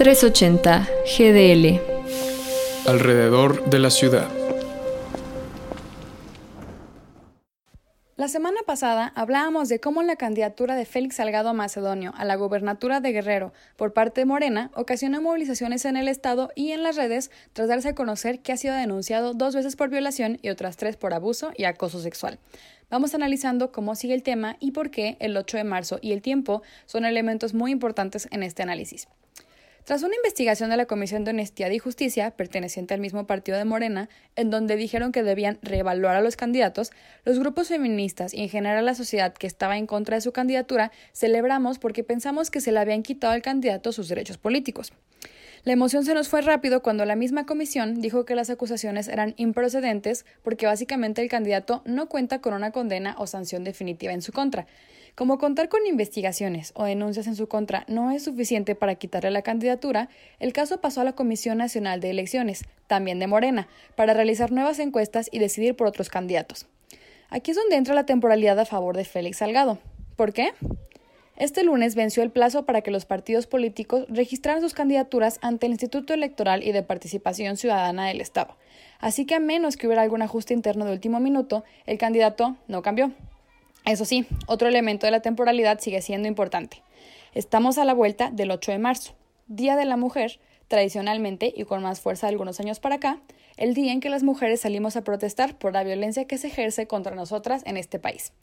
380 GDL. Alrededor de la ciudad. La semana pasada hablábamos de cómo la candidatura de Félix Salgado Macedonio a la gobernatura de Guerrero por parte de Morena ocasionó movilizaciones en el Estado y en las redes tras darse a conocer que ha sido denunciado dos veces por violación y otras tres por abuso y acoso sexual. Vamos analizando cómo sigue el tema y por qué el 8 de marzo y el tiempo son elementos muy importantes en este análisis. Tras una investigación de la Comisión de Honestidad y Justicia, perteneciente al mismo partido de Morena, en donde dijeron que debían reevaluar a los candidatos, los grupos feministas y en general la sociedad que estaba en contra de su candidatura celebramos porque pensamos que se le habían quitado al candidato sus derechos políticos. La emoción se nos fue rápido cuando la misma comisión dijo que las acusaciones eran improcedentes porque básicamente el candidato no cuenta con una condena o sanción definitiva en su contra. Como contar con investigaciones o denuncias en su contra no es suficiente para quitarle la candidatura, el caso pasó a la Comisión Nacional de Elecciones, también de Morena, para realizar nuevas encuestas y decidir por otros candidatos. Aquí es donde entra la temporalidad a favor de Félix Salgado. ¿Por qué? Este lunes venció el plazo para que los partidos políticos registraran sus candidaturas ante el Instituto Electoral y de Participación Ciudadana del Estado. Así que a menos que hubiera algún ajuste interno de último minuto, el candidato no cambió. Eso sí, otro elemento de la temporalidad sigue siendo importante. Estamos a la vuelta del 8 de marzo, Día de la Mujer, tradicionalmente y con más fuerza de algunos años para acá, el día en que las mujeres salimos a protestar por la violencia que se ejerce contra nosotras en este país.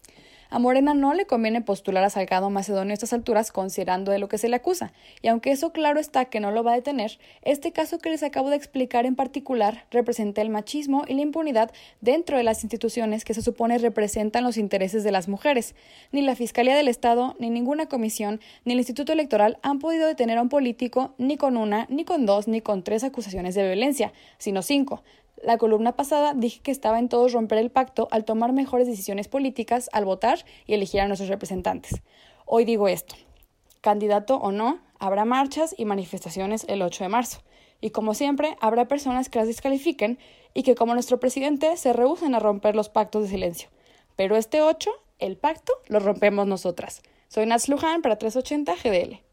A Morena no le conviene postular a Salgado Macedonio a estas alturas considerando de lo que se le acusa, y aunque eso claro está que no lo va a detener, este caso que les acabo de explicar en particular representa el machismo y la impunidad dentro de las instituciones que se supone representan los intereses de las mujeres. Ni la Fiscalía del Estado, ni ninguna comisión, ni el Instituto Electoral han podido detener a un político ni con una, ni con dos, ni con tres acusaciones de violencia, sino cinco, la columna pasada dije que estaba en todos romper el pacto al tomar mejores decisiones políticas, al votar y elegir a nuestros representantes. Hoy digo esto. Candidato o no, habrá marchas y manifestaciones el 8 de marzo. Y como siempre, habrá personas que las descalifiquen y que como nuestro presidente se rehúsen a romper los pactos de silencio. Pero este 8, el pacto, lo rompemos nosotras. Soy Naz Luján para 380 GDL.